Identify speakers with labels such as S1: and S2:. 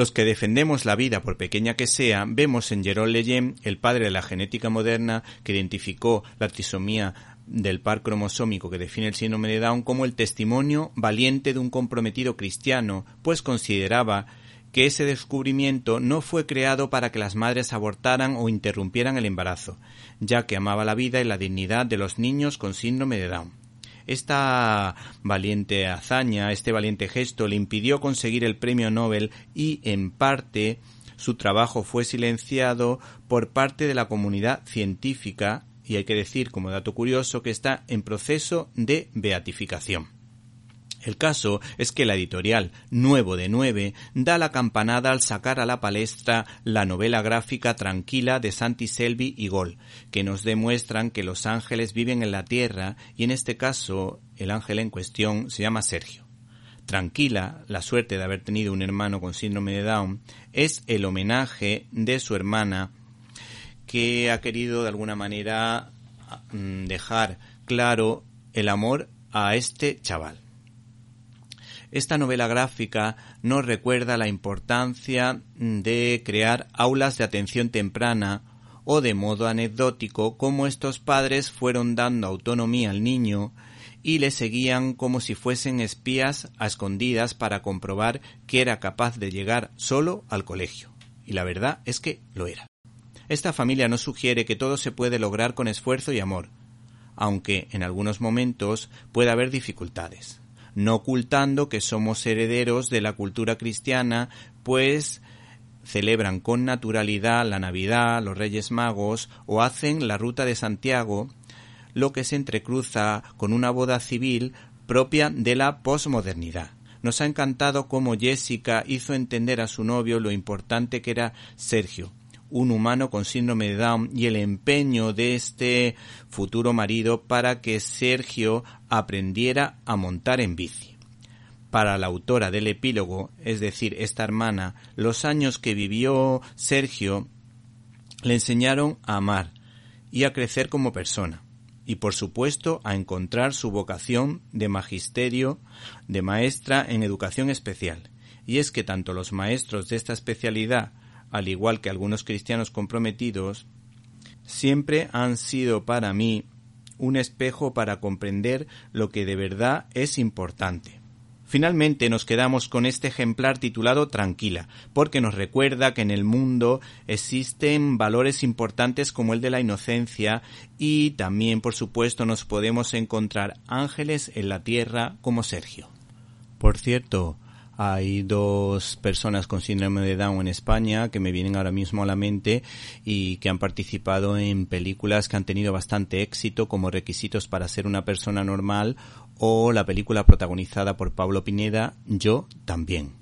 S1: Los que defendemos la vida, por pequeña que sea, vemos en Jerome Leyen, el padre de la genética moderna, que identificó la trisomía del par cromosómico que define el síndrome de Down como el testimonio valiente de un comprometido cristiano, pues consideraba que ese descubrimiento no fue creado para que las madres abortaran o interrumpieran el embarazo, ya que amaba la vida y la dignidad de los niños con síndrome de Down. Esta valiente hazaña, este valiente gesto le impidió conseguir el premio Nobel y, en parte, su trabajo fue silenciado por parte de la comunidad científica y hay que decir como dato curioso que está en proceso de beatificación. El caso es que la editorial Nuevo de Nueve da la campanada al sacar a la palestra la novela gráfica Tranquila de Santi Selvi y Gol, que nos demuestran que los ángeles viven en la tierra y en este caso el ángel en cuestión se llama Sergio. Tranquila, la suerte de haber tenido un hermano con síndrome de Down, es el homenaje de su hermana que ha querido de alguna manera mm, dejar claro el amor a este chaval. Esta novela gráfica nos recuerda la importancia de crear aulas de atención temprana o de modo anecdótico cómo estos padres fueron dando autonomía al niño y le seguían como si fuesen espías a escondidas para comprobar que era capaz de llegar solo al colegio. Y la verdad es que lo era. Esta familia nos sugiere que todo se puede lograr con esfuerzo y amor, aunque en algunos momentos pueda haber dificultades no ocultando que somos herederos de la cultura cristiana, pues celebran con naturalidad la Navidad, los Reyes Magos o hacen la ruta de Santiago, lo que se entrecruza con una boda civil propia de la posmodernidad. Nos ha encantado cómo Jessica hizo entender a su novio lo importante que era Sergio, un humano con síndrome de Down y el empeño de este futuro marido para que Sergio aprendiera a montar en bici. Para la autora del epílogo, es decir, esta hermana, los años que vivió Sergio le enseñaron a amar y a crecer como persona y por supuesto a encontrar su vocación de magisterio, de maestra en educación especial. Y es que tanto los maestros de esta especialidad al igual que algunos cristianos comprometidos, siempre han sido para mí un espejo para comprender lo que de verdad es importante. Finalmente nos quedamos con este ejemplar titulado Tranquila, porque nos recuerda que en el mundo existen valores importantes como el de la inocencia y también, por supuesto, nos podemos encontrar ángeles en la tierra como Sergio. Por cierto, hay dos personas con síndrome de Down en España que me vienen ahora mismo a la mente y que han participado en películas que han tenido bastante éxito como requisitos para ser una persona normal o la película protagonizada por Pablo Pineda, Yo también.